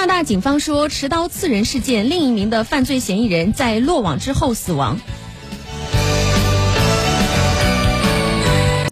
拿大警方说，持刀刺人事件另一名的犯罪嫌疑人在落网之后死亡。